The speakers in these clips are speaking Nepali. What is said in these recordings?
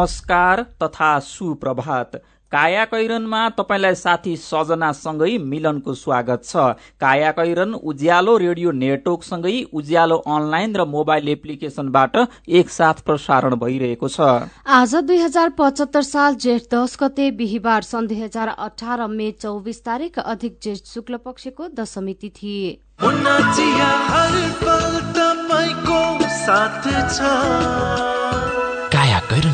नमस्कार तथा सुप्रभात। काया कैरनमा तपाईँलाई साथी सजनासँगै मिलनको स्वागत छ। काया कैरन उज्यालो रेडियो नेटवर्कसँगै उज्यालो अनलाइन र मोबाइल एप्लिकेशनबाट एकसाथ प्रसारण भइरहेको छ। आज दुई हजार पचहत्तर साल जेठ दश गते बिहिबार सन् दुई हजार अठार मे चौबिस तारीक अधिक जेठ शुक्ल पक्षको दशमी तिथि। काया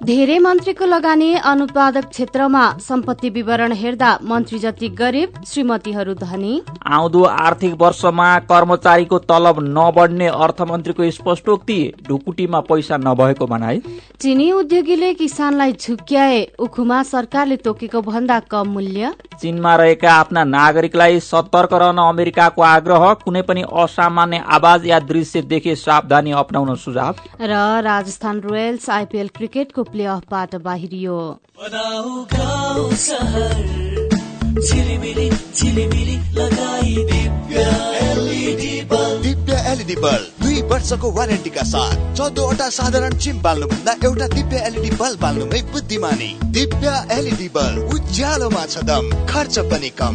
धेरै मन्त्रीको लगानी अनुत्पादक क्षेत्रमा सम्पत्ति विवरण हेर्दा मन्त्री जति गरिब श्रीमतीहरू धनी। आउँदो आर्थिक वर्षमा कर्मचारीको तलब नबढ्ने अर्थमन्त्रीको स्पष्टोक्ति ढुकुटीमा पैसा नभएको भनाई। चिनी उद्योगीले किसानलाई झुक्क्याए उखुमा सरकारले तोकेको भन्दा कम मूल्य। चीनमा रहेका आफ्ना नागरिकलाई सतर्क रहन अमेरिकाको आग्रह कुनै पनि असामान्य आवाज या दृश्य देखे सावधानी अप्नाउन सुझाव। र राजस्थान रोयल्स आइपीएल क्रिकेटको प्ले अफबाट बाहिरियो दिव्य एलइडी बल्ब। दुई वर्षको वारेन्टीका साथ चौधवटा साधारण चिम बाल्नुभन्दा एउटा दिव्य एलइडी बल्ब बाल्नुमै बुद्धिमानी। दिव्य एलइडी बल्ब उज्यालोमा छ दम खर्च पनि कम।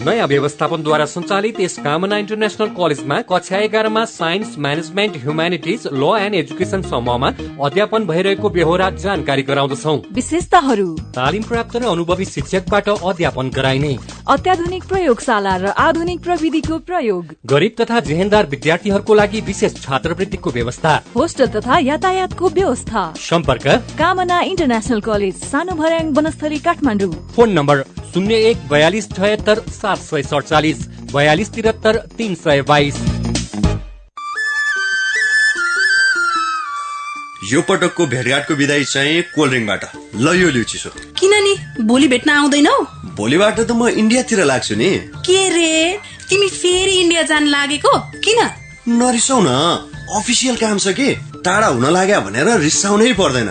नयाँ व्यवस्थापनद्वारा सञ्चालित यस कामना इन्टरनेसनल कलेजमा कक्षा एघारमा science management humanities law and education समूहमा अध्यापन भइरहेको बेहोरा जानकारी गराउँदछौ। विशेषताहरू। तालिम प्राप्त र अनुभवी शिक्षकबाट अध्यापन गराइने। अत्याधुनिक प्रयोगशाला र आधुनिक प्रविधिको प्रयोग। गरिब तथा जेहेन्दार विद्यार्थीहरूको लागि विशेष छात्रवृत्तिको व्यवस्था। होस्टल तथा यातायातको व्यवस्था। सम्पर्क। कामना इन्टरनेसनल कलेज सानो भर्याङ वनस्थली काठमाडौँ। फोन नम्बर शून्य एक बयालिस छयत्तर सात सय सडचालिस बयालिस त्रिहत्तर तिन सय बाइस। यो पटकको भेटघाटको विदाई चाहिँ कोल्ड ड्रिङ्कबाट ल यो लिउ चिसो किन नि भोलि भेट्न आउँदैनौ? भोलिबाट त म इन्डियातिर लाग्छु नि। के रे? तिमी फेरि इन्डिया जान लागेको? किन? नरिसाउ न अफिसियल काम छ कि? टाढा हुन लाग्यो भनेर रिसाउनै पर्दैन।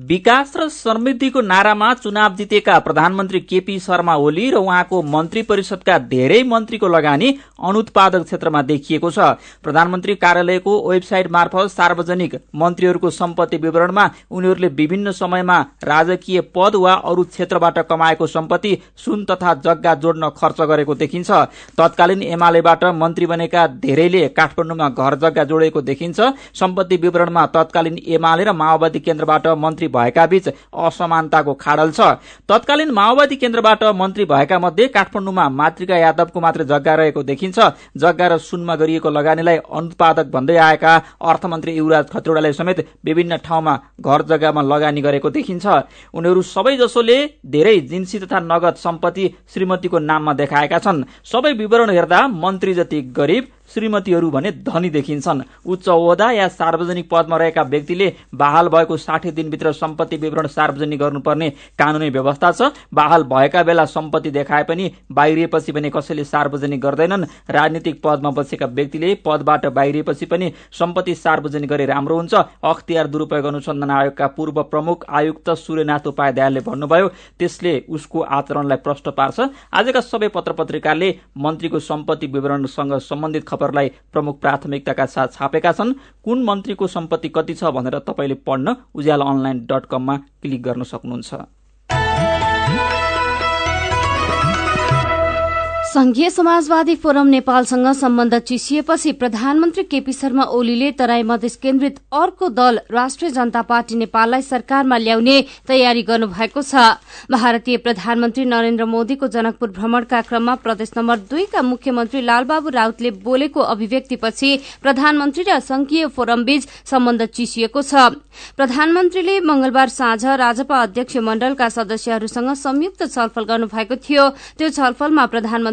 विकास र समृद्धिको नारामा चुनाव जितेका प्रधानमन्त्री केपी शर्मा ओली र उहाँको मन्त्री परिषदका धेरै मन्त्रीको लगानी अनुत्पादक क्षेत्रमा देखिएको छ। प्रधानमन्त्री कार्यालयको वेबसाइट मार्फत सार्वजनिक मन्त्रीहरूको सम्पत्ति विवरणमा उनीहरूले विभिन्न समयमा राजकीय पद वा अरू क्षेत्रबाट कमाएको सम्पत्ति सुन तथा जग्गा जोड्न खर्च गरेको देखिन्छ। तत्कालीन एमालेबाट मन्त्री बनेका धेरैले काठमाडौँमा घर जग्गा जोडेको देखिन्छ। सम्पत्ति विवरणमा तत्कालीन एमाले र माओवादी केन्द्रबाट मन्त्री भएका बीच असमानताको खाडल छ। तत्कालीन माओवादी केन्द्रबाट मन्त्री भएका मध्ये काठमाडौँमा मातृका यादवको मात्र जग्गा रहेको देखिन्छ। जग्गा र सुनमा गरिएको लगानीलाई अनुत्पादक भन्दै आएका अर्थमन्त्री युवराज खतिवड़ाले समेत विभिन्न ठाउँमा घर जग्गामा लगानी गरेको देखिन्छ। उनीहरू सबै जसोले धेरै जिन्सी तथा नगद सम्पत्ति श्रीमतीको नाममा देखाएका छन्। सबै विवरण हेर्दा मन्त्री जति गरिब श्रीमतीहरू भने धनी देखिन्छन्। उच्च ओहदा या सार्वजनिक पदमा रहेका व्यक्तिले बहाल भएको साठी दिनभित्र सम्पत्ति विवरण सार्वजनिक गर्नुपर्ने कानूनी व्यवस्था छ। बहाल भएका बेला सम्पत्ति देखाए पनि बाहिरिएपछि भने कसैले सार्वजनिक गर्दैनन्। राजनीतिक पदमा बसेका व्यक्तिले पदबाट बाहिरिएपछि पनि सम्पत्ति सार्वजनिक गरे राम्रो हुन्छ। अख्तियार दुरूपयोग अनुसन्धान आयोगका पूर्व प्रमुख आयुक्त सूर्यनाथ उपाध्यायले भन्नुभयो त्यसले उसको आचरणलाई प्रष्ट पार्छ। आजका सबै पत्र पत्रिकाले मन्त्रीको सम्पत्ति विवरणसँग सम्बन्धित खबरलाई प्रमुख प्राथमिकताका साथ छापेका छन्। कुन मन्त्रीको सम्पत्ति कति छ भनेर तपाईँले पढ्न उज्यालो अनलाइन डट कममा क्लिक गर्न सक्नुहुन्छ। संघीय समाजवादी फोरम नेपालसँग सम्बन्ध चिसिएपछि प्रधानमन्त्री केपी शर्मा ओलीले तराई मधेस केन्द्रित अर्को दल राष्ट्रिय जनता पार्टी नेपाललाई सरकारमा ल्याउने तयारी गर्नुभएको छ। भारतीय प्रधानमन्त्री नरेन्द्र मोदीको जनकपुर भ्रमणका क्रममा प्रदेश नम्बर दुईका मुख्यमन्त्री लालबाबु राउतले बोलेको अभिव्यक्तिपछि प्रधानमन्त्री र संघीय फोरमबीच सम्बन्ध चिसिएको छ। प्रधानमन्त्रीले मंगलबार साँझ राजपा अध्यक्ष मण्डलका सदस्यहरूसँग संयुक्त छलफल गर्नुभएको थियो। त्यो छलफलमा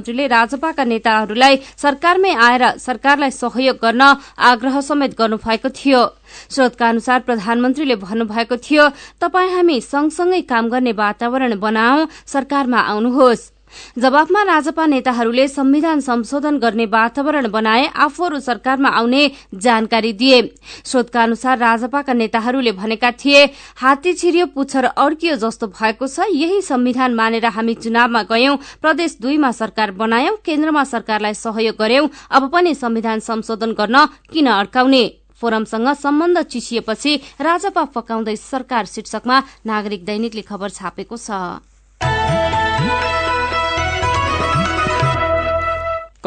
प्रधानमन्त्रीले राजपाका नेताहरूलाई सरकारमै आएर सरकारलाई सहयोग गर्न आग्रह समेत गर्नुभएको थियो। स्रोतका अनुसार प्रधानमन्त्रीले भन्नुभएको थियो तपाई हामी सँगसँगै काम गर्ने वातावरण बनाऊ सरकारमा आउनुहोस्। जवाफमा राजपा नेताहरूले संविधान संशोधन गर्ने वातावरण बनाए आफूहरू सरकारमा आउने जानकारी दिए। स्रोतका अनुसार राजपाका नेताहरूले भनेका थिए हात्ती छिरियो पुच्छर अड्कियो जस्तो भएको छ। यही संविधान मानेर हामी चुनावमा गयौं। प्रदेश दुईमा सरकार बनायौं केन्द्रमा सरकारलाई सहयोग गर्यौं अब पनि संविधान संशोधन गर्न किन अड्काउने फोरमसँग सम्बन्ध चिसिएपछि राजपा फकाउँदै सरकार शीर्षकमा नागरिक दैनिकले खबर छापेको छ।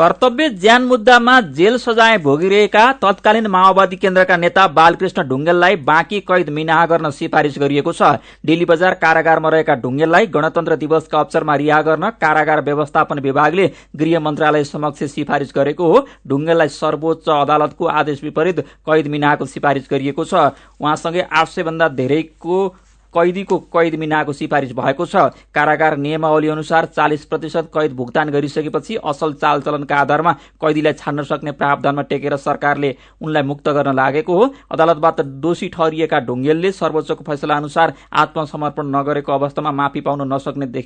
कर्तव्य ज्यान मुद्दामा जेल सजाय भोगिरहेका तत्कालीन माओवादी केन्द्रका नेता बालकृष्ण ढुङ्गेललाई बाँकी कैद मिनाहा गर्न सिफारिश गरिएको छ। डेली बजार कारागारमा रहेका ढुङ्गेललाई गणतन्त्र दिवसका अवसरमा रिहा गर्न कारागार व्यवस्थापन विभागले गृह मन्त्रालय समक्ष सिफारिश गरेको हो। ढुङ्गेललाई सर्वोच्च अदालतको आदेश विपरीत कैद मिनाहाको सिफारिश गरिएको छ। उहाँसँगै आठ सय भन्दा धेरैको कैदीको कैद मिनाको सिफारिश भएको छ। कारागार नियमावली अनुसार चालिस प्रतिशत कैद भुक्तान गरिसकेपछि असल चालचलनका आधारमा कैदीलाई छान्न सक्ने प्रावधानमा टेकेर सरकारले उनलाई मुक्त गर्न लागेको हो। अदालतबाट दोषी ठहरिएका ढुङ्गेलले सर्वोच्चको फैसला अनुसार आत्मसमर्पण नगरेको अवस्थामा माफी पाउन नसक्ने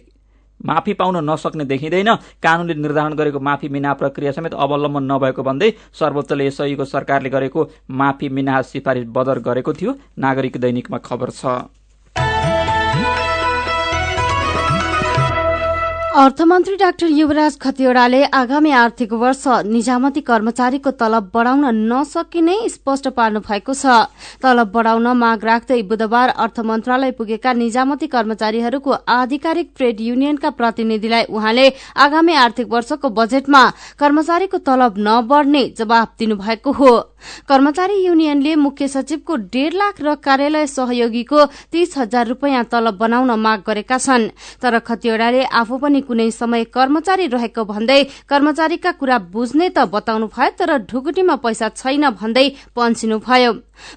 माफी पाउन नसक्ने देखिँदैन। कानूनले निर्धारण गरेको माफी मिना प्रक्रिया समेत अवलम्बन नभएको भन्दै सर्वोच्चले यसैको सरकारले गरेको माफी मिना सिफारिस बदर गरेको थियो। नागरिक दैनिकमा खबर छ। अर्थमन्त्री डाक्टर युवराज खतिवड़ाले आगामी आर्थिक वर्ष निजामती कर्मचारीको तलब बढ़ाउन नसकिने स्पष्ट पार्नु भएको छ। तलब बढ़ाउन माग राख्दै बुधबार अर्थ मन्त्रालय पुगेका निजामती कर्मचारीहरूको आधिकारिक ट्रेड युनियनका प्रतिनिधिलाई उहाँले आगामी आर्थिक वर्षको बजेटमा कर्मचारीको तलब नबढ़ने जवाब दिनुभएको हो। कर्मचारी युनियनले मुख्य सचिवको डेढ़ लाख र कार्यालय सहयोगीको तीस हजार रूपियाँ तलब बनाउन माग गरेका छन्। तर खतिवड़ाले आफू पनि कुनै समय कर्मचारी रहेको भन्दै कर्मचारीका कुरा बुझ्ने त बताउनु भयो तर ढुकुटीमा पैसा छैन भन्दै पन्सिनुभयो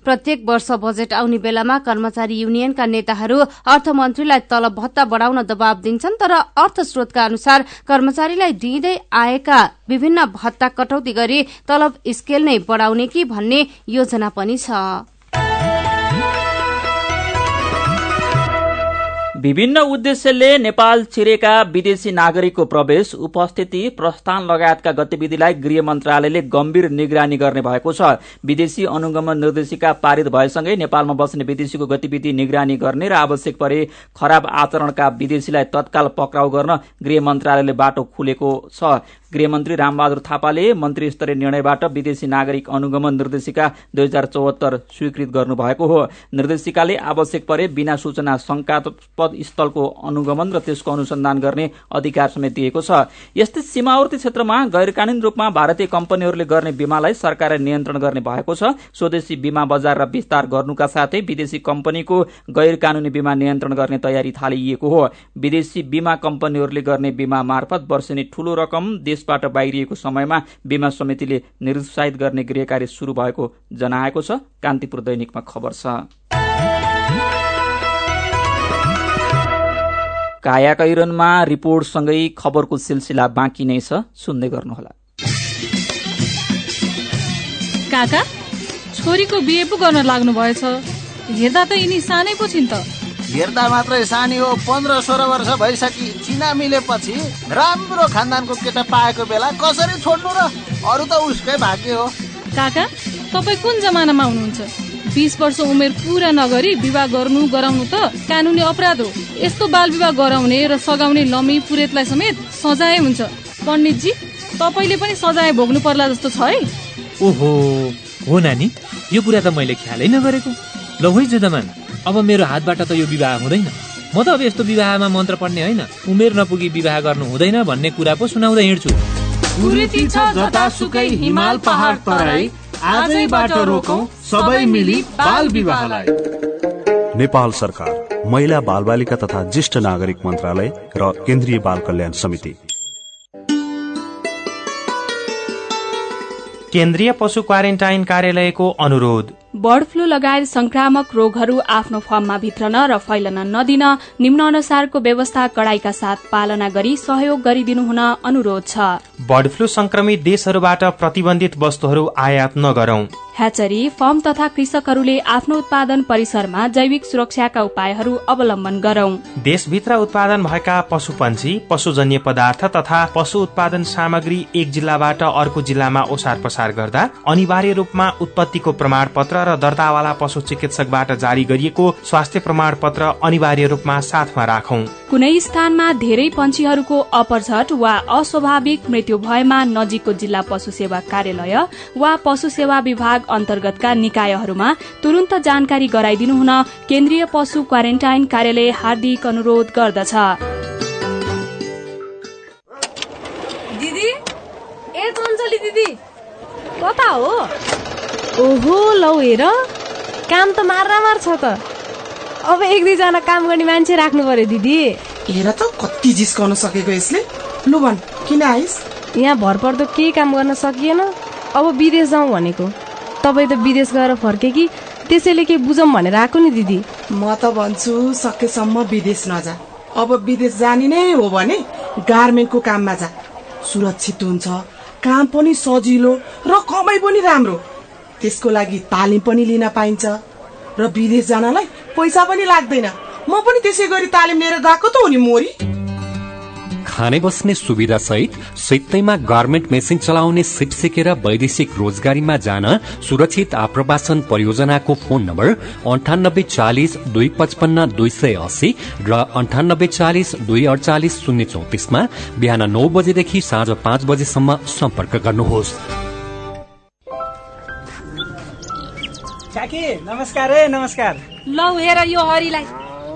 प्रत्येक वर्ष बजेट आउने बेलामा कर्मचारी युनियनका नेताहरू अर्थमन्त्रीलाई तलब भत्ता बढ़ाउन दबाव दिन्छन् तर अर्थ स्रोतका अनुसार कर्मचारीलाई दिँदै आएका विभिन्न भत्ता कटौती गरी तलब स्केल नै बढ़ाउने कि भन्ने योजना पनि छ। विभिन्न उद्देश्यले नेपाल छिरेका विदेशी नागरिकको प्रवेश उपस्थिति प्रस्थान लगायतका गतिविधिलाई गृह मन्त्रालयले गम्भीर निगरानी गर्ने भएको छ। विदेशी अनुगमन निर्देशिका पारित भएसँगै नेपालमा बस्ने विदेशीको गतिविधि निगरानी गर्ने र आवश्यक परे खराब आचरणका विदेशीलाई तत्काल पक्राउ गर्न गृह मन्त्रालयले बाटो खुलेको छ। गृहमन्त्री रामबहादुर थापाले मन्त्री स्तरीय निर्णयबाट विदेशी नागरिक अनुगमन निर्देशिका दुई हजार चौहत्तर स्वीकृत गर्नुभएको हो। निर्देशिकाले आवश्यक परे बिना सूचना शंकास्पद स्थलको अनुगमन र त्यसको अनुसन्धान गर्ने अधिकार समेत दिएको छ। यस्तै सीमावर्ती क्षेत्रमा गैर कानूनी रूपमा भारतीय कम्पनीहरूले गर्ने बीमालाई सरकारले नियन्त्रण गर्ने भएको छ। स्वदेशी बीमा बजार र विस्तार गर्नुका साथै विदेशी कम्पनीको गैर कानूनी बीमा नियन्त्रण गर्ने तयारी थालिएको हो। विदेशी बीमा कम्पनीहरूले गर्ने बीमा मार्फत वर्षेनी ठूलो रकम देशबाट बाहिरिएको समयमा बीमा समितिले निरुत्साहित गर्ने गृह कार्य शुरू भएको जनाएको छ। कान्तिपुर दैनिकमा खबर छ। कायाकैरनमा रिपोर्टसँगै खबरको सिलसिला बाँकी नै छ। सुन्दै गर्नुहोला। काका छोरीको बिहे पो गर्न लाग्नु भएछ हेर्दा त यिनी सानै पो छिन् त। हेर्दा मात्रै सानी हो पन्ध्र सोह्र वर्ष भइसकि चिना मिलेपछि राम्रो खानदानको केटा पाएको बेला कसरी छोड्नु र अरू त उसकै भाग्य हो। काका तपाईँ कुन जमानामा हुनुहुन्छ? बिस वर्ष उमेर पुरा नगरी विवाह गर्नु गराउनु त कानुनी अपराध हो। यस्तो बाल विवाह गराउने र सघाउने लमी पुरेतलाई समेत सजाय हुन्छ। पण्डितजी तपाईँले पनि सजाय भोग्नु पर्ला जस्तो छ है। ओहो हो नानी यो कुरा त मैले ख्यालै नगरेको। ल है जुदमान अब मेरो हातबाट त यो विवाह हुँदैन। म त अब यस्तो विवाहमा मन्त्र पढ्ने होइन। उमेर नपुगी विवाह गर्नु हुँदैन भन्ने कुरा पो सुनाउँदै हिँड्छु। हिमाल पहाड तराई आजैबाट रोकौं सबै मिली बाल विवाहलाई। नेपाल सरकार महिला बाल बालिका तथा ज्येष्ठ नागरिक मन्त्रालय र केन्द्रीय बाल कल्याण समिति। केन्द्रीय पशु क्वारेन्टाइन कार्यालयको अनुरोध। बर्ड फ्लू लगायत संक्रामक रोगहरू आफ्नो फर्ममा भित्रन र फैलन नदिन निम्न अनुसारको व्यवस्था कडाईका साथ पालना गरी सहयोग गरिदिनु हुन अनुरोध छ। बर्ड फ्लू संक्रमित देशहरूबाट प्रतिबन्धित वस्तुहरू आयात नगरौं। ह्याचरी फर्म तथा कृषकहरूले आफ्नो उत्पादन परिसरमा जैविक सुरक्षाका उपायहरू अवलम्बन गरौं। देशभित्र उत्पादन भएका पशु पन्छी पशुजन्य पदार्थ तथा पशु उत्पादन सामग्री एक जिल्लाबाट अर्को जिल्लामा ओसार पसार गर्दा अनिवार्य रूपमा उत्पत्तिको प्रमाण पत्र र दर्तावाला पशु चिकित्सकबाट जारी गरिएको स्वास्थ्य प्रमाण पत्र अनिवार्य रूपमा साथमा राखौं। कुनै स्थानमा धेरै पन्छीहरूको अपरझट वा अस्वाभाविक मृत्यु भएमा नजिकको जिल्ला पशु सेवा कार्यालय वा पशु सेवा विभाग अन्तर्गतका निकायहरूमा तुरन्त जानकारी गराइदिनु हुन केन्द्रीय पशु क्वारेन्टाइन कार्यालय हार्दिक अनुरोध गर्दछ। दिदी ए दिदी कता हो? ओहो लौ हेर काम त मार छ त। अब एक दुईजना काम गर्ने मान्छे राख्नु पर्यो दिदी। हेर त कति जिस्काउन सकेको यसले। लु भन किन आइस? यहाँ भरपर्दो केही काम गर्न सकिएन? अब विदेश जाउँ भनेको। तपाईँ त विदेश गएर फर्के कि? त्यसैले के बुझौँ भनेर आएको नि दिदी। म त भन्छु सकेसम्म विदेश नजा। अब विदेश जाने नै हो भने गार्मेन्टको काममा जा। सुरक्षित हुन्छ काम पनि सजिलो र कमाइ पनि राम्रो। त्यसको लागि तालिम पनि लिन पाइन्छ। र विदेश जानलाई पैसा पनि लाग्दैन। म पनि त्यसै गरी तालिम लिएर गएको त हो नि मोरी। खाने बस्ने सुविधा सहित सित्तैमा गार्मेन्ट मेसिन चलाउने सिप सिकेर वैदेशिक रोजगारीमा जान सुरक्षित आप्रवासन परियोजनाको फोन नम्बर अन्ठानब्बे चालिस दुई पचपन्न दुई सय अस्सी र अन्ठानब्बे चालिस दुई अडचालिस शून्य चौतिसमा बिहान नौ बजेदेखि साँझ पाँच बजेसम्म सम्पर्क गर्नुहोस्। नमस्कार है नमस्कार। लौ हेर यो हरिलाई।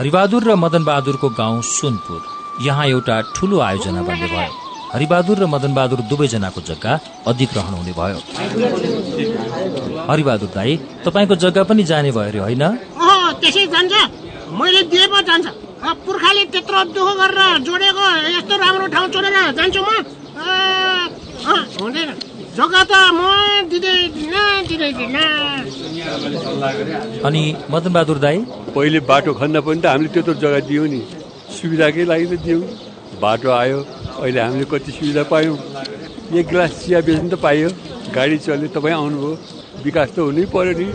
हरिबहादुर र मदन बहादुरको गाउँ सुनपुर। यहाँ एउटा ठूलो आयोजना बन्ने भयो। हरिबहादुर र मदन बहादुर दुवैजनाको जग्गा अधिग्रहण हुने भयो। हरिबहादुर दाई तपाईँको जग्गा पनि जाने भयो अरे होइन? त्यसै जान्छ। मैले पुर्खाले त्यत्रो दुःख गरेर जोडेको यस्तो राम्रो ठाउँ छोडेर जान्छु म। हुँदैन। जग्गा त म अनि मदन बहादुर दाई? पहिले बाटो खन्न पनि त हामीले त्यत्रो जग्गा दियौँ नि। सुविधाकै लागि त दियौँ। बाटो आयो अहिले हामीले कति सुविधा पायौँ। एक गिलास चिया बेच्नु त पाइयो। गाडी चल्यो तपाईँ आउनुभयो। विकास त हुनै पर्यो नि।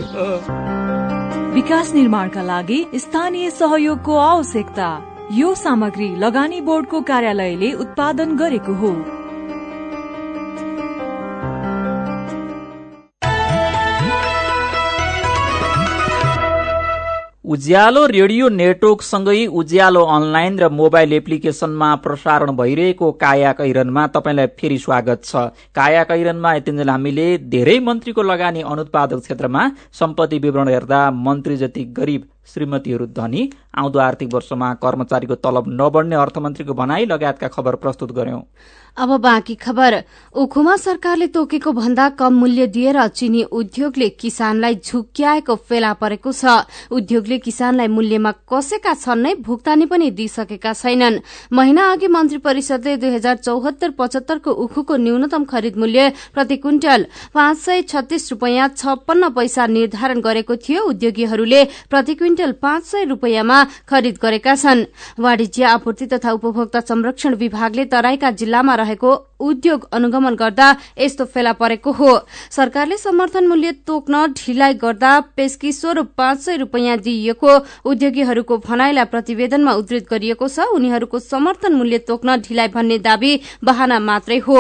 विकास निर्माणका लागि स्थानीय सहयोगको आवश्यकता। यो सामग्री लगानी बोर्डको कार्यालयले उत्पादन गरेको हो। उज्यालो रेडियो नेटवर्कसँगै उज्यालो अनलाइन र मोबाइल एप्लिकेशनमा प्रसारण भइरहेको काया कैरनमा तपाईँलाई फेरि स्वागत छ। काया कैरनमा यतिन्जेल हामीले धेरै मन्त्रीको लगानी अनुत्पादक क्षेत्रमा सम्पत्ति विवरण हेर्दा मन्त्री जति गरिब श्रीमतीहरू धनी आउँदो आर्थिक वर्षमा कर्मचारीको तलब नबढ्ने अर्थमन्त्रीको भनाई लगायतका खबर प्रस्तुत गर्यौं। अब बाँकी खबर। उखुमा सरकारले तोकेको भन्दा कम मूल्य दिएर चिनी उद्योगले किसानलाई झुक्क्याएको फेला परेको छ। उद्योगले किसानलाई मूल्यमा कसेका छन् नै भुक्तानी पनि दिइसकेका छैनन्। महिना अघि मन्त्री परिषदले दुई हजार चौहत्तर पचहत्तरको उखुको न्यूनतम खरिद मूल्य प्रति क्विन्टल पाँच सय छत्तीस रूपियाँ छप्पन्न पैसा निर्धारण गरेको थियो। उद्योगीहरूले प्रति पाँच सय रूपियाँमा खरिद गरेका छन्। वाणिज्य आपूर्ति तथा उपभोक्ता संरक्षण विभागले तराईका जिल्लामा रहेको उद्योग अनुगमन गर्दा यस्तो फेला परेको हो। सरकारले समर्थन मूल्य तोक्न ढिलाइ गर्दा पेस्की स्वरूप पाँच सय रूपियाँ दिइएको उद्योगीहरूको भनाइलाई प्रतिवेदनमा उद्धृत गरिएको छ। उनीहरूको समर्थन मूल्य तोक्न ढिलाइ भन्ने दावी बहाना मात्रै हो।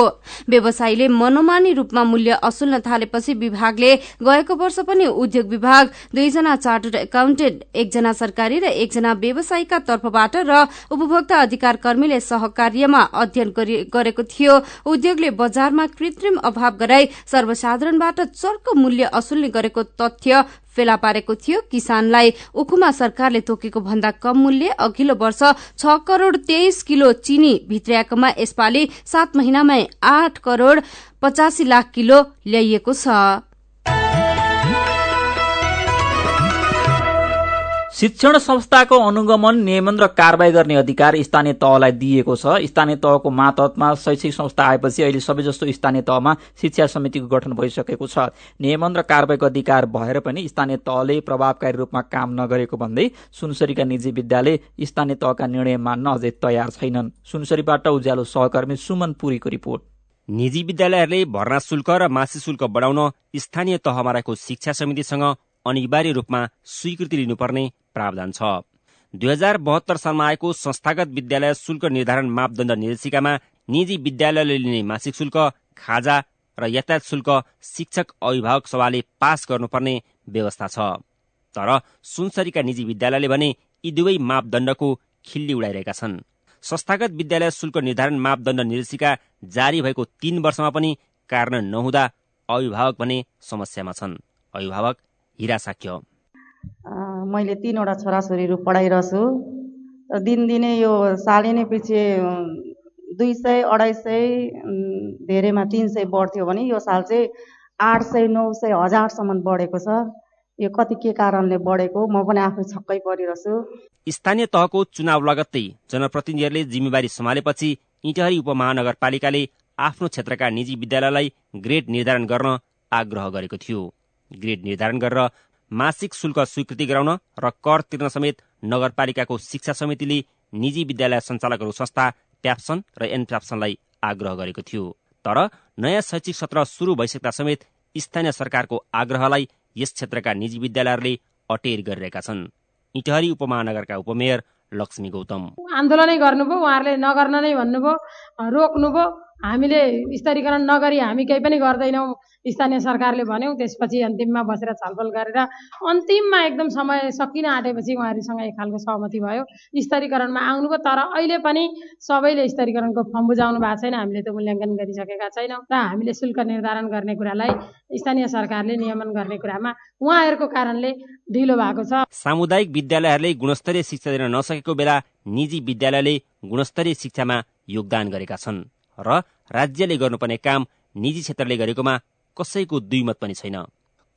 व्यवसायीले मनोमानी रूपमा मूल्य असुल्न थालेपछि विभागले गएको वर्ष पनि उद्योग विभाग दुईजना चार्टर्ड एकाउन्टेन्ट एकजना सरकारी र एकजना व्यवसायीका तर्फबाट र उपभोक्ता अधिकार कर्मीले सहकार्यमा अध्ययन गरेको थियो। उद्योगले बजारमा कृत्रिम अभाव गराई सर्वसाधारणबाट चर्को मूल्य असुल्ने गरेको तथ्य फेला पारेको थियो। किसानलाई उखुमा सरकारले तोकेको भन्दा कम मूल्य अघिल्लो वर्ष छ करोड़ तेइस किलो चिनी भित्र्याएकोमा यसपालि सात महिनामै आठ करोड़ पचासी लाख किलो ल्याइएको छ। शिक्षण संस्थाको अनुगमन नियमन र कारवाही गर्ने अधिकार स्थानीय तहलाई दिइएको छ। स्थानीय तहको मातहतमा शैक्षिक संस्था आएपछि अहिले सबैजस्तो स्थानीय तहमा शिक्षा समितिको गठन भइसकेको छ। नियमन र कारवाहीको अधिकार भएर पनि स्थानीय तहले प्रभावकारी रूपमा काम नगरेको भन्दै सुनसरीका निजी विद्यालय स्थानीय तहका निर्णय मान्न अझै तयार छैनन्। सुनसरीबाट उज्यालो सहकर्मी सुमन पुरीको रिपोर्ट। निजी विद्यालयहरूले भर्ना शुल्क र मासिक शुल्क बढाउन स्थानीय तहमा रहेको शिक्षा समितिसँग अनिवार्य रूपमा स्वीकृति लिनुपर्ने प्रावधान छ। दुई हजार बहत्तर सालमा आएको संस्थागत विद्यालय शुल्क निर्धारण मापदण्ड निर्देशिकामा निजी विद्यालयले लिने मासिक शुल्क खाजा र यातायात शुल्क शिक्षक अभिभावक सभाले पास गर्नुपर्ने व्यवस्था छ। तर सुनसरीका निजी विद्यालयले भने यी दुवै मापदण्डको खिल्ली उडाइरहेका छन्। संस्थागत विद्यालय शुल्क निर्धारण मापदण्ड निर्देशिका जारी भएको तीन वर्षमा पनि कार्यान्वयन नहुँदा अभिभावक भने समस्यामा छन्। अभिभावक हिरा साक्य मैले तिनवटा छोराछोरीहरू पढाइरहेछु दिनदिनै यो सालै नै पछि दुई सय अढाई सय धेरैमा तिन सय बढ्थ्यो भने यो साल चाहिँ आठ सय नौ सय हजारसम्म बढेको छ। यो कति के कारणले बढेको म पनि आफै छक्कै परिरहेछु। स्थानीय तहको चुनाव लगत्तै जनप्रतिनिधिहरूले जिम्मेवारी सम्हालेपछि इटहरी उपमहानगरपालिकाले आफ्नो क्षेत्रका निजी विद्यालयलाई ग्रेड निर्धारण गर्न आग्रह गरेको थियो। ग्रेड निर्धारण गरेर मासिक शुल्क स्वीकृति गराउन र कर तिर्न समेत नगरपालिकाको शिक्षा समितिले निजी विद्यालय सञ्चालकहरू संस्था प्याप्सन र एनप्याप्सनलाई आग्रह गरेको थियो। तर नयाँ शैक्षिक सत्र शुरू भइसक्दा समेत स्थानीय सरकारको आग्रहलाई यस क्षेत्रका निजी विद्यालयहरूले अटेर गरिरहेका छन्। इटहरी उपमहानगरका उपमेयर लक्ष्मी गौतम। आन्दोलनै गर्नुभयो उहाँहरूले नगर्न नै भन्नुभयो रोक्नुभयो। हामीले स्तरीकरण नगरी हामी केही पनि गर्दैनौँ। स्थानीय सरकारले भन्यौँ त्यसपछि अन्तिममा बसेर छलफल गरेर अन्तिममा एकदम समय सकिन आँटेपछि उहाँहरूसँग एक खालको सहमति भयो। स्तरीकरणमा आउनुभयो तर अहिले पनि सबैले स्तरीकरणको फर्म बुझाउनु भएको छैन। हामीले त्यो मूल्याङ्कन गरिसकेका छैनौँ र हामीले शुल्क निर्धारण गर्ने कुरालाई स्थानीय सरकारले नियमन गर्ने कुरामा उहाँहरूको कारणले ढिलो भएको छ। सामुदायिक विद्यालयहरूले गुणस्तरीय शिक्षा दिन नसकेको बेला निजी विद्यालयले गुणस्तरीय शिक्षामा योगदान गरेका छन्। र राज्यले गर्नुपर्ने काम निजी क्षेत्रले गरेकोमा कसैको दुई मत पनि छैन।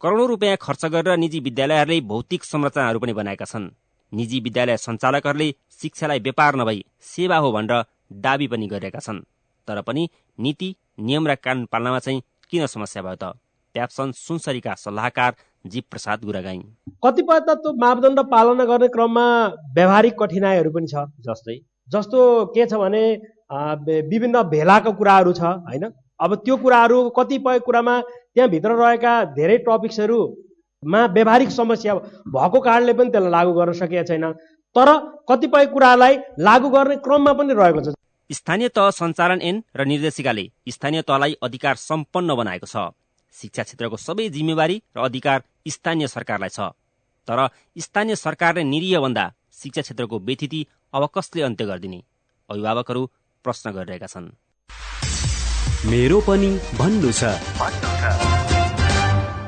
करोडौँ रुपियाँ खर्च गरेर निजी विद्यालयहरूले भौतिक संरचनाहरू पनि बनाएका छन्। निजी विद्यालय सञ्चालकहरूले शिक्षालाई व्यापार नभई सेवा हो भनेर दावी पनि गरिरहेका छन्। तर पनि नीति नियम र कानून पालनमा चाहिँ किन समस्या भयो त? प्याप्सन सुनसरीका सल्लाहकार जीव प्रसाद गुरागाई। कतिपय त त्यो मापदण्ड पालना गर्ने क्रममा व्यावहारिक कठिनाइहरू पनि छ जस्तै। जस्तो के छ भने विभिन्न भेलाको कुराहरू छ होइन? अब त्यो कुराहरू कतिपय कुरामा त्यहाँभित्र रहेका धेरै टपिक्सहरूमा व्यावहारिक समस्या भएको कारणले पनि त्यसलाई लागू गर्न सकेका छैन। तर कतिपय कुरालाई लागू गर्ने क्रममा पनि रहेको छ। स्थानीय तह सञ्चालन एन र निर्देशिकाले स्थानीय तहलाई अधिकार सम्पन्न बनाएको छ। शिक्षा क्षेत्रको सबै जिम्मेवारी र अधिकार स्थानीय सरकारलाई छ। तर स्थानीय सरकारले निरीह भन्दा शिक्षा क्षेत्रको व्यथिति अब कसले अन्त्य गरिदिने? अभिभावकहरू प्रश्न गरिरहेका छन्। मेरो पनि भन्नु छ।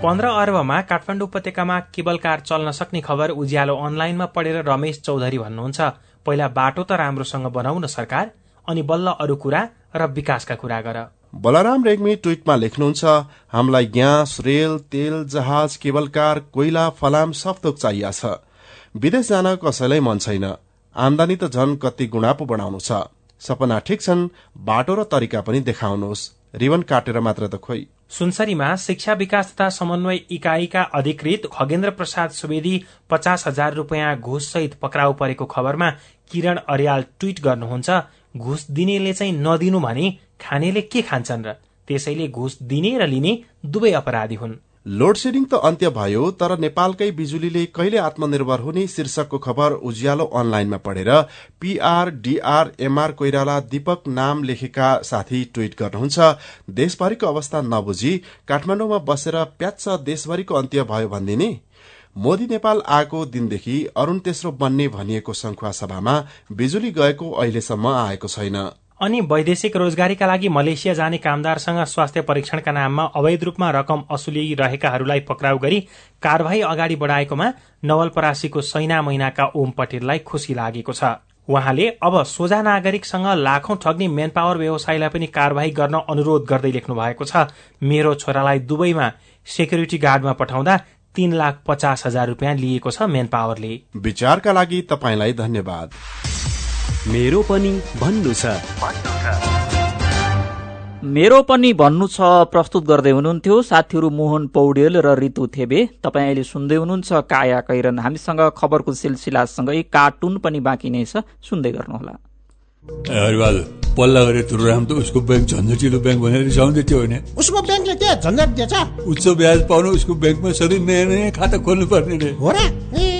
पन्ध्र अर्बमा काठमाडौँ उपत्यकामा केबल कार चल्न सक्ने खबर उज्यालो अनलाइनमा पढेर रमेश चौधरी भन्नुहुन्छ। पहिला बाटो त राम्रोसँग बनाउन सरकार अनि बल्ल अरू कुरा र विकासका कुरा गर। बलराम रेग्मी ट्वीटमा लेख्नुहुन्छ हामीलाई ग्यास रेल तेल जहाज केबल कार कोइला फलाम सब थोक चाहिएको छ। विदेश जान कसैलाई मन छैन। आमदानी त झन कति गुणा पो बढाउनु छ। सपना ठिक छन् बाटो र तरिका पनि देखाउनुहोस्। रिबन काटेर मात्र त खोइ। सुनसरीमा शिक्षा विकास तथा समन्वय इकाइका अधिकृत खगेन्द्र प्रसाद सुवेदी पचास हजार रूपियाँ घुससहित पक्राउ परेको खबरमा किरण अर्याल ट्वीट गर्नुहुन्छ घुस दिनेले चाहिँ नदिनु भने खानेले के खान्छन् र? त्यसैले घुस दिने र लिने दुवै अपराधी हुन्। लोड सेडिङ त अन्त्य भयो तर नेपालकै बिजुलीले कहिले आत्मनिर्भर हुने शीर्षकको खबर उज्यालो अनलाइनमा पढेर PR DR MR Koirala Deepak नाम लेखेका साथी ट्वीट गर्नुहुन्छ देशभरिको अवस्था नबुझी काठमाडौँमा बसेर प्याच्च देशभरिको अन्त्य भयो भनिदिने। मोदी नेपाल आएको दिनदेखि अरूण तेस्रो बन्ने भनिएको संखुवा सभामा बिजुली गएको अहिलेसम्म आएको छैन। अनि वैदेशिक रोजगारीका लागि मलेसिया जाने कामदारसँग स्वास्थ्य परीक्षणका नाममा अवैध रूपमा रकम असुलिरहेकाहरूलाई पक्राउ गरी कार्यवाही अगाडि बढाएकोमा नवलपरासीको सैना महिनाका ओम पटेललाई खुशी लागेको छ। उहाँले अब सोझा नागरिकसँग लाखौं ठग्ने मेन पावर व्यवसायीलाई पनि कार्यवाही गर्न अनुरोध गर्दै लेख्नु भएको छ। मेरो छोरालाई दुबईमा सेक्युरिटी गार्डमा पठाउँदा तीन लाख पचास हजार रुपियाँ लिएको छ मेन पावरले विचारका लागि तपाईँलाई धन्यवाद। मेरो पनि भन्नु छ। मेरो पनि भन्नु छ प्रस्तुत गर्दै हुनुहुन्थ्यो साथीहरू मोहन पौडेल र ऋतु थेबे। तपाईँ अहिले सुन्दै हुनुहुन्छ काया कैरन। हामीसँग खबरको सिलसिलासँगै कार्टुन पनि बाँकी नै छ। सुन्दै गर्नुहोला। पल्ला गरेर तुरुराम त उसको ब्याङ्क झन्झटिलो ब्याङ्क भनेर रिसाउँदै थियो भने उसको ब्याङ्कले के झन्झट दिएछ? उच्च ब्याज पाउनु उसको ब्याङ्कमा सधैँ नयाँ नयाँ खाता खोल्नु पर्ने रे। हो र?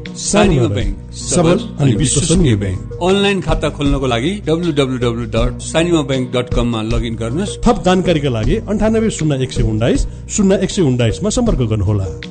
सानिमा ब्याङ्क सबल अनि विश्वसनीय ब्याङ्क अनलाइन खाता खोल्नको लागि W W W dot Sanima bank dot कममा लगइन गर्नुहोस्। थप जानकारीका लागि अन्ठानब्बे शून्य एक सय उन्नाइस शून्य एक सय उन्नाइसमा सम्पर्क गर्नुहोला।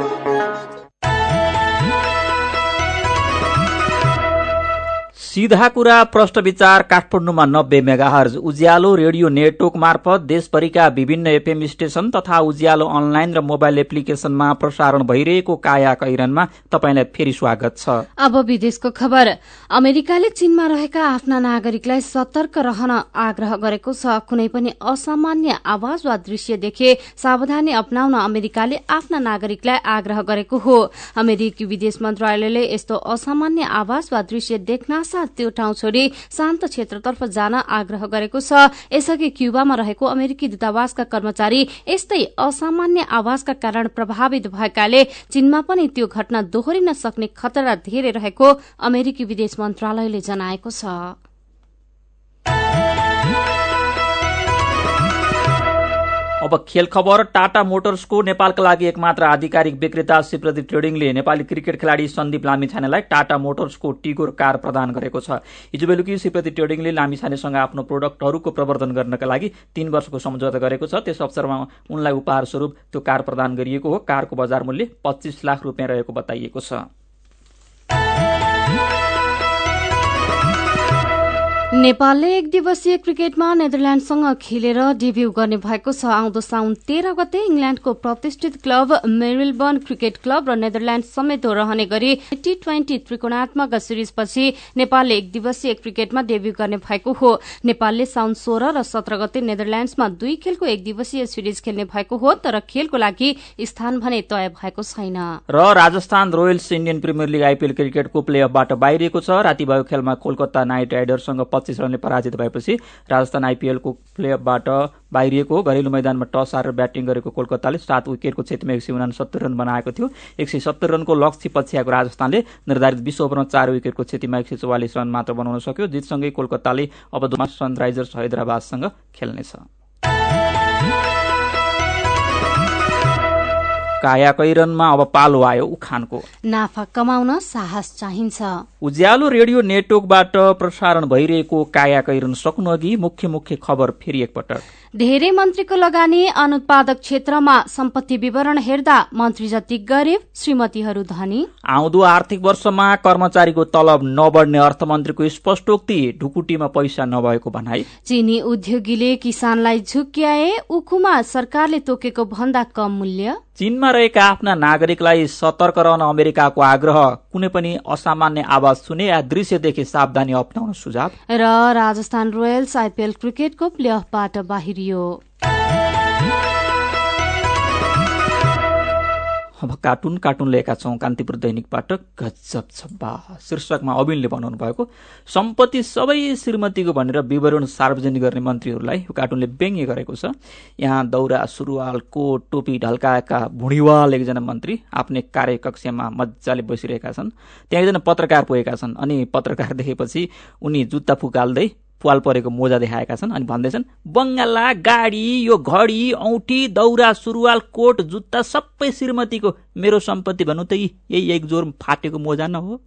सीधा कुरा प्रश्न विचार काठमाडौँमा नब्बे मेगाहर्ज उज्यालो रेडियो नेटवर्क मार्फत देशभरिका विभिन्न एफएम स्टेशन तथा उज्यालो अनलाइन र मोबाइल एप्लिकेशनमा प्रसारण भइरहेको काया कैरनमा तपाईँलाई फेरि स्वागत छ। अब विदेशको खबर। अमेरिकाले चीनमा रहेका आफ्ना नागरिकलाई सतर्क रहन आग्रह गरेको छ। कुनै पनि असामान्य आवाज वा दृश्य देखे सावधानी अपनाउन अमेरिकाले आफ्ना नागरिकलाई आग्रह गरेको हो। अमेरिकी विदेश मन्त्रालयले यस्तो असामान्य आवाज वा दृश्य देख्न त्यो ठाउँ छोडी शान्त क्षेत्रतर्फ जान आग्रह गरेको छ। यसअघि क्युबामा रहेको अमेरिकी दूतावासका कर्मचारी यस्तै असामान्य आवाजका कारण प्रभावित भएकाले चीनमा पनि त्यो घटना दोहोरिन सक्ने खतरा धेरै रहेको अमेरिकी विदेश मन्त्रालयले जनाएको छ। अब खेल खबर टाटा मोटर्सको नेपालका लागि एकमात्र आधिकारिक विक्रेता शिवप्रदीप ट्रेडिङले नेपाली क्रिकेट खेलाडी सन्दीप लामिछानेलाई टाटा मोटर्सको टिगोर कार प्रदान गरेको छ। हिजो बेलुकी शिवप्रदीप ट्रेडिङले लामिछानेसँग आफ्नो प्रोडक्टहरूको प्रवर्धन गर्नका लागि तीन वर्षको सम्झौता गरेको छ त्यस अवसरमा उनलाई उपहार स्वरूप त्यो कार प्रदान गरिएको हो। कारको बजार मूल्य पच्चीस लाख रुपियाँ रहेको बताइएको छ। नेपालले एक दिवसीय क्रिकेटमा नेदरल्याण्डसँग खेलेर डेब्यू गर्ने भएको छ। आउँदो साउन तेह्र गते इङ्ल्याण्डको प्रतिष्ठित क्लब मेरिलबर्न क्रिकेट क्लब र नेदरल्याण्ड समेत रहने गरी टी ट्वेन्टी त्रिकोणात्मक सिरिजपछि नेपालले एक दिवसीय क्रिकेटमा डेब्यू गर्ने भएको हो। नेपालले साउन सोह्र र सत्र गते नेदरल्याण्डसमा दुई खेलको एक दिवसीय सिरिज खेल्ने भएको हो तर खेलको लागि स्थान भने तय भएको छैन। र Rajasthan Royals Indian Premier League IPL क्रिकेटको प्ले अफबाट बाहिरिएको छ। राति भएको खेलमा कोलकाता नाइट राइडर्ससँग पच्चीस रनले पराजित भएपछि राजस्थान आइपिएलको प्लेअफबाट बाहिरिएको घरेलु मैदानमा टस हारेर ब्याटिङ गरेको कोलकाताले सात विकेटको क्षतिमा एक सय उनासत्तर रन बनाएको थियो। एक सय सत्तर रनको लक्ष्य पछ्याएको राजस्थानले निर्धारित बिस ओभरमा चार विकेटको क्षतिमा एक सय चौवालिस रन मात्र बनाउन सक्यो। जितसँगै कोलकाताले अब सनराइजर्स हैदराबादसँग खेल्नेछ। काया कैरनमा अब पालो आयो उखानको। नाफा कमाउन साहस चाहिन्छ। उज्यालो रेडियो नेटवर्कबाट प्रसारण भइरहेको काया कैरन सक्नु अघि मुख्य मुख्य खबर फेरि एकपटक। धेरै मन्त्रीको लगानी अनुत्पादक क्षेत्रमा सम्पत्ति विवरण हेर्दा मन्त्री जति गरिब श्रीमतीहरू धनी। आउँदो आर्थिक वर्षमा कर्मचारीको तलब नबढ्ने अर्थमन्त्रीको स्पष्टोक्ति ढुकुटीमा पैसा नभएको भनाई। चिनी उद्योगीले किसानलाई झुक्क्याए उखुमा सरकारले तोकेको भन्दा कम मूल्य। चीनमा रहेका आफ्ना नागरिकलाई सतर्क रहन अमेरिकाको आग्रह कुनै पनि असामान्य आवाज सुने या दृश्यदेखि सावधानी अप्नाउन सुझाव। र राजस्थान रोयल्स आइपिएल क्रिकेटको प्लेअफबाट बाहिरियो अब कार्टुन कार्टुन लिएका छौँ कान्तिपुर दैनिकबाट गजब छब्बा। शीर्षकमा अविनले बनाउनु भएको सम्पत्ति सबै श्रीमतीको भनेर विवरण सार्वजनिक गर्ने मन्त्रीहरूलाई यो कार्टुनले व्यङ्ग्य गरेको छ। यहाँ दौरा सुरुवाल कोट टोपी ढल्काएका भुँडीवाल एकजना मन्त्री आफ्नै कार्यकक्षमा मजाले बसिरहेका छन्। त्यहाँ एकजना पत्रकार पुगेका छन् अनि पत्रकार देखेपछि उनी जुत्ता फुकाल्दै पाल परेको मोजा देखाएका छन् अनि भन्दैछन् बङ्गाला गाडी यो घडी औँठी दौरा सुरुवाल कोट जुत्ता सबै श्रीमतीको मेरो सम्पत्ति भन्नु त यही एक जोर फाटेको मोजा न हो।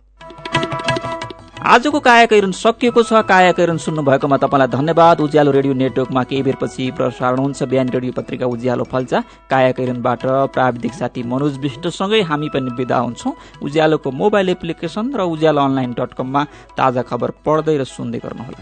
आजको कायाकैरन सकिएको छ। कायाकैरन सुन्नुभएकोमा तपाईँलाई धन्यवाद। उज्यालो रेडियो नेटवर्कमा केही बेरपछि प्रसारण हुन्छ। बिहान रेडियो पत्रिका उज्यालो फल्चा कायाकैरनबाट प्राविधिक साथी मनोज विष्टसँगै हामी पनि विदा हुन्छौँ। उज्यालोको मोबाइल एप्लिकेसन र उज्यालो अनलाइन डट कममा ताजा खबर पढ्दै र सुन्दै गर्नुहोला।